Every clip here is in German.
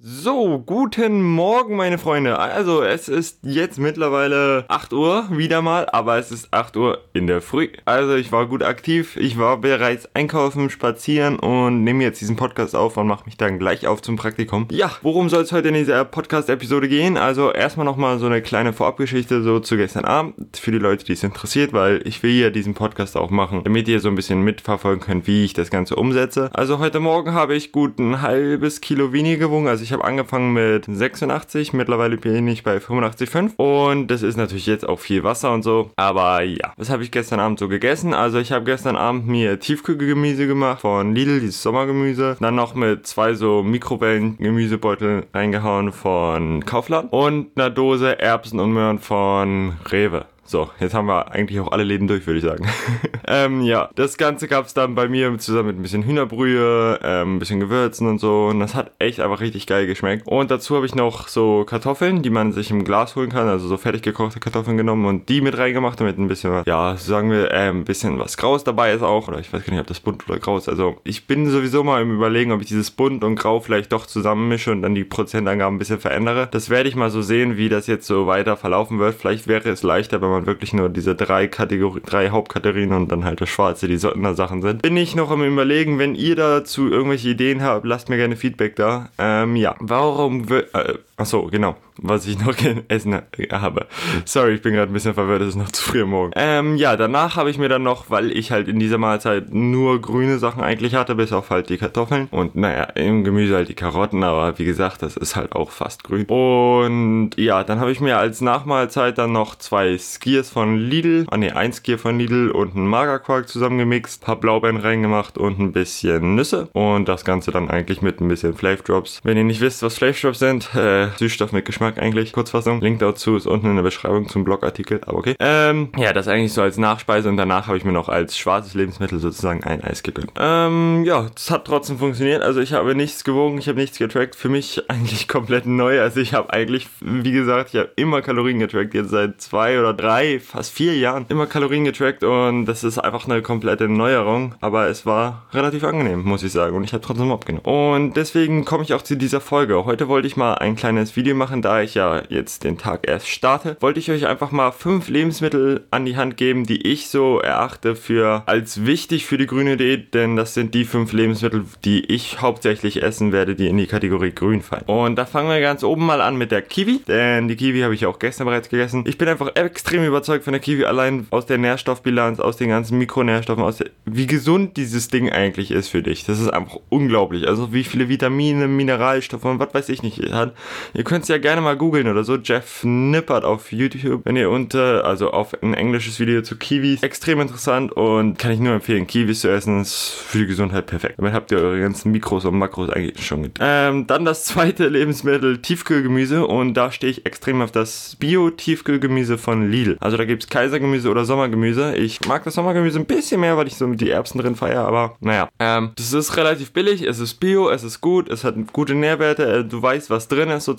So, guten Morgen, meine Freunde. Also, es ist jetzt mittlerweile 8 Uhr, wieder mal, aber es ist 8 Uhr in der Früh. Also, ich war gut aktiv, ich war bereits einkaufen, spazieren und nehme jetzt diesen Podcast auf und mache mich dann gleich auf zum Praktikum. Ja, worum soll es heute in dieser Podcast-Episode gehen? Also, erstmal nochmal so eine kleine Vorabgeschichte so zu gestern Abend für die Leute, die es interessiert, weil ich will ja diesen Podcast auch machen, damit ihr so ein bisschen mitverfolgen könnt, wie ich das Ganze umsetze. Also, heute Morgen habe ich gut ein halbes Kilo weniger gewogen, also ich habe angefangen mit 86, mittlerweile bin ich bei 85,5 und das ist natürlich jetzt auch viel Wasser und so. Aber ja, was habe ich gestern Abend so gegessen? Also ich habe gestern Abend mir Tiefkühlgemüse gemacht von Lidl, dieses Sommergemüse. Dann noch mit zwei so Mikrowellen-Gemüsebeutel reingehauen von Kaufland und einer Dose Erbsen und Möhren von Rewe. So, jetzt haben wir eigentlich auch alle Läden durch, würde ich sagen. ähm, ja, das Ganze gab es dann bei mir zusammen mit ein bisschen Hühnerbrühe, ähm, ein bisschen Gewürzen und so. Und das hat echt einfach richtig geil geschmeckt. Und dazu habe ich noch so Kartoffeln, die man sich im Glas holen kann, also so fertig gekochte Kartoffeln genommen und die mit reingemacht, damit ein bisschen was, ja, sagen wir, äh, ein bisschen was Graues dabei ist auch. Oder ich weiß gar nicht, ob das bunt oder grau ist. Also ich bin sowieso mal im Überlegen, ob ich dieses bunt und grau vielleicht doch zusammenmische und dann die Prozentangaben ein bisschen verändere. Das werde ich mal so sehen, wie das jetzt so weiter verlaufen wird. Vielleicht wäre es leichter, wenn man man wirklich nur diese drei Kategorien, drei Hauptkategorien und dann halt das Schwarze, die Sondersachen sind. Bin ich noch am überlegen, wenn ihr dazu irgendwelche Ideen habt, lasst mir gerne Feedback da. Ähm, ja, warum wird, äh, achso, genau was ich noch essen habe. Sorry, ich bin gerade ein bisschen verwirrt, es ist noch zu früh am Morgen. Ähm, ja, danach habe ich mir dann noch, weil ich halt in dieser Mahlzeit nur grüne Sachen eigentlich hatte, bis auf halt die Kartoffeln und naja, im Gemüse halt die Karotten, aber wie gesagt, das ist halt auch fast grün. Und ja, dann habe ich mir als Nachmahlzeit dann noch zwei Skiers von Lidl, ah ne, ein Skier von Lidl und einen Magerquark zusammengemixt, paar Blaubeeren reingemacht und ein bisschen Nüsse und das Ganze dann eigentlich mit ein bisschen Drops. Wenn ihr nicht wisst, was Drops sind, äh, Süßstoff mit Geschmack eigentlich. Kurzfassung. Link dazu ist unten in der Beschreibung zum Blogartikel, aber okay. Ähm, ja, das eigentlich so als Nachspeise und danach habe ich mir noch als schwarzes Lebensmittel sozusagen ein Eis gegönnt. Ähm, ja, das hat trotzdem funktioniert. Also ich habe nichts gewogen, ich habe nichts getrackt. Für mich eigentlich komplett neu. Also ich habe eigentlich, wie gesagt, ich habe immer Kalorien getrackt. Jetzt seit zwei oder drei, fast vier Jahren immer Kalorien getrackt und das ist einfach eine komplette Neuerung. Aber es war relativ angenehm, muss ich sagen. Und ich habe trotzdem abgenommen. Und deswegen komme ich auch zu dieser Folge. Heute wollte ich mal ein kleines Video machen, da ich ja jetzt den Tag erst starte, wollte ich euch einfach mal fünf Lebensmittel an die Hand geben, die ich so erachte für als wichtig für die grüne Diät, denn das sind die fünf Lebensmittel, die ich hauptsächlich essen werde, die in die Kategorie grün fallen. Und da fangen wir ganz oben mal an mit der Kiwi, denn die Kiwi habe ich auch gestern bereits gegessen. Ich bin einfach extrem überzeugt von der Kiwi, allein aus der Nährstoffbilanz, aus den ganzen Mikronährstoffen, aus der, wie gesund dieses Ding eigentlich ist für dich. Das ist einfach unglaublich. Also wie viele Vitamine, Mineralstoffe und was weiß ich nicht hat. Ihr könnt es ja gerne mal googeln oder so. Jeff Nippert auf YouTube. Wenn ihr unter, also auf ein englisches Video zu Kiwis. Extrem interessant und kann ich nur empfehlen. Kiwis zu essen ist für die Gesundheit perfekt. Damit habt ihr eure ganzen Mikros und Makros eigentlich schon getan. Ähm, dann das zweite Lebensmittel, Tiefkühlgemüse. Und da stehe ich extrem auf das Bio-Tiefkühlgemüse von Lidl. Also da gibt es Kaisergemüse oder Sommergemüse. Ich mag das Sommergemüse ein bisschen mehr, weil ich so mit die Erbsen drin feiere. Aber naja, ähm, das ist relativ billig. Es ist Bio, es ist gut, es hat gute Nährwerte. Äh, du weißt, was drin ist sozusagen.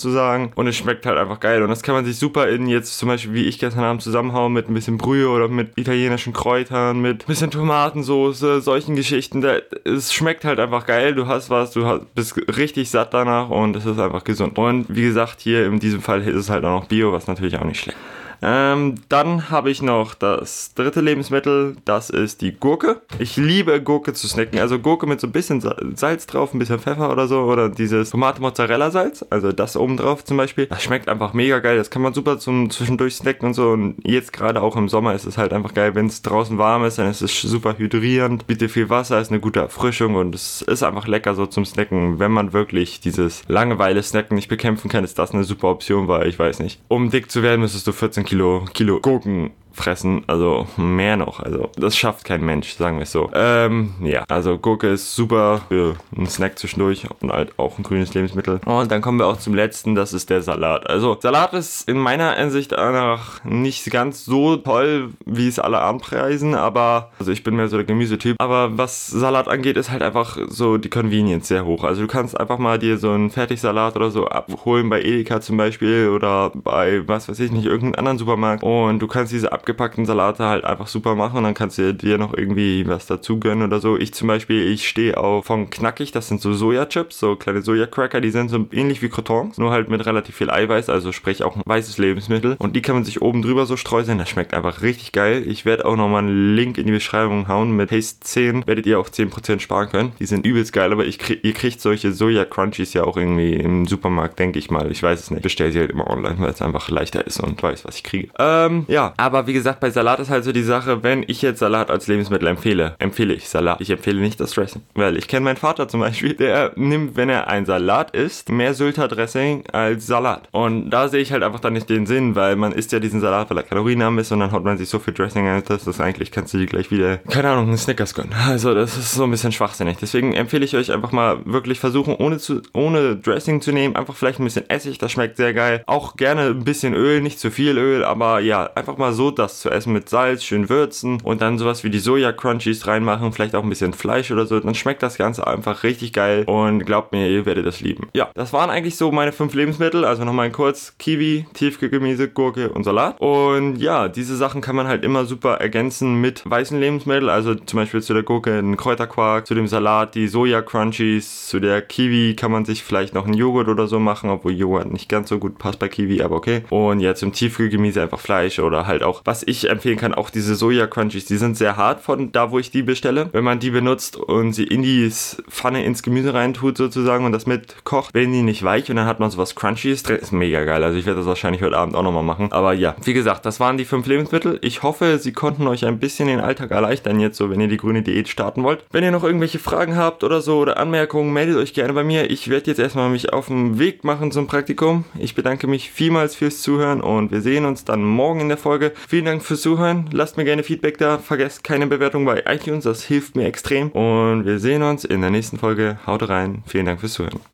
Und es schmeckt halt einfach geil. Und das kann man sich super in jetzt zum Beispiel, wie ich gestern Abend zusammenhauen mit ein bisschen Brühe oder mit italienischen Kräutern, mit ein bisschen Tomatensoße, solchen Geschichten. es schmeckt halt einfach geil. Du hast was, du bist richtig satt danach und es ist einfach gesund. Und wie gesagt, hier in diesem Fall ist es halt auch noch Bio, was natürlich auch nicht schlecht. Ähm, dann habe ich noch das dritte Lebensmittel, das ist die Gurke. Ich liebe Gurke zu snacken, also Gurke mit so ein bisschen Salz drauf, ein bisschen Pfeffer oder so oder dieses Tomate-Mozzarella-Salz, also das oben drauf zum Beispiel. Das schmeckt einfach mega geil, das kann man super zum zwischendurch snacken und so und jetzt gerade auch im Sommer ist es halt einfach geil, wenn es draußen warm ist, dann ist es super hydrierend, bietet viel Wasser, ist eine gute Erfrischung und es ist einfach lecker so zum Snacken. Wenn man wirklich dieses Langeweile-Snacken nicht bekämpfen kann, ist das eine super Option, weil ich weiß nicht, um dick zu werden, müsstest du 14 Kilo, Kilo Gurken fressen, also mehr noch. Also das schafft kein Mensch, sagen wir es so. Ähm, ja, also Gurke ist super für einen Snack zwischendurch und halt auch ein grünes Lebensmittel. Und dann kommen wir auch zum letzten, das ist der Salat. Also Salat ist in meiner Ansicht nach nicht ganz so toll, wie es alle anpreisen, aber also ich bin mehr so der Gemüsetyp. Aber was Salat angeht, ist halt einfach so die Convenience sehr hoch. Also du kannst einfach mal dir so einen Fertigsalat oder so abholen bei Edeka zum Beispiel oder bei was weiß ich nicht, irgendeinem anderen Supermarkt und du kannst diese abgepackten Salate halt einfach super machen und dann kannst du dir noch irgendwie was dazu gönnen oder so. Ich zum Beispiel, ich stehe auf von Knackig, das sind so Sojachips, so kleine Sojacracker, die sind so ähnlich wie Crotons, nur halt mit relativ viel Eiweiß, also sprich auch ein weißes Lebensmittel und die kann man sich oben drüber so streuseln, das schmeckt einfach richtig geil. Ich werde auch nochmal einen Link in die Beschreibung hauen mit Taste 10, werdet ihr auch 10% sparen können. Die sind übelst geil, aber krieg, ihr kriegt solche Soja-Crunchies ja auch irgendwie im Supermarkt, denke ich mal. Ich weiß es nicht. Bestell sie halt immer online, weil es einfach leichter ist und weiß, was ich kriege. Ähm, ja, aber wie gesagt, bei Salat ist halt so die Sache, wenn ich jetzt Salat als Lebensmittel empfehle, empfehle ich Salat. Ich empfehle nicht das Dressing. Weil ich kenne meinen Vater zum Beispiel, der nimmt, wenn er ein Salat isst, mehr Sylter Dressing als Salat. Und da sehe ich halt einfach dann nicht den Sinn, weil man isst ja diesen Salat, weil er kalorienarm ist und dann haut man sich so viel Dressing ein, dass das eigentlich kannst du dir gleich wieder, keine Ahnung, einen Snickers gönnen. Also das ist so ein bisschen schwachsinnig. Deswegen empfehle ich euch einfach mal wirklich versuchen, ohne, zu, ohne Dressing zu nehmen, einfach vielleicht ein bisschen Essig, das schmeckt sehr geil. Auch gerne ein bisschen Öl, nicht zu viel Öl, aber ja, einfach mal so das zu essen mit Salz, schön würzen und dann sowas wie die Soja-Crunchies reinmachen, vielleicht auch ein bisschen Fleisch oder so, dann schmeckt das Ganze einfach richtig geil und glaubt mir, ihr werdet das lieben. Ja, das waren eigentlich so meine fünf Lebensmittel, also nochmal kurz Kiwi, Tiefkühlgemüse, Gurke und Salat. Und ja, diese Sachen kann man halt immer super ergänzen mit weißen Lebensmitteln, also zum Beispiel zu der Gurke ein Kräuterquark, zu dem Salat die Soja-Crunchies, zu der Kiwi kann man sich vielleicht noch einen Joghurt oder so machen, obwohl Joghurt nicht ganz so gut passt bei Kiwi, aber okay. Und ja, zum Tiefkühlgemüse einfach Fleisch oder halt auch, was ich empfehlen kann, auch diese Soja-Crunchies, die sind sehr hart von da, wo ich die bestelle. Wenn man die benutzt und sie in die Pfanne ins Gemüse reintut sozusagen und das mit kocht, werden die nicht weich und dann hat man sowas Crunchies drin. Ist mega geil. Also ich werde das wahrscheinlich heute Abend auch nochmal machen. Aber ja, wie gesagt, das waren die fünf Lebensmittel. Ich hoffe, sie konnten euch ein bisschen den Alltag erleichtern jetzt so, wenn ihr die grüne Diät starten wollt. Wenn ihr noch irgendwelche Fragen habt oder so oder Anmerkungen, meldet euch gerne bei mir. Ich werde jetzt erstmal mich auf den Weg machen zum Praktikum. Ich bedanke mich vielmals fürs Zuhören und wir sehen uns dann morgen in der Folge. Vielen Dank fürs Zuhören. Lasst mir gerne Feedback da. Vergesst keine Bewertung bei iTunes. Das hilft mir extrem. Und wir sehen uns in der nächsten Folge. Haut rein. Vielen Dank fürs Zuhören.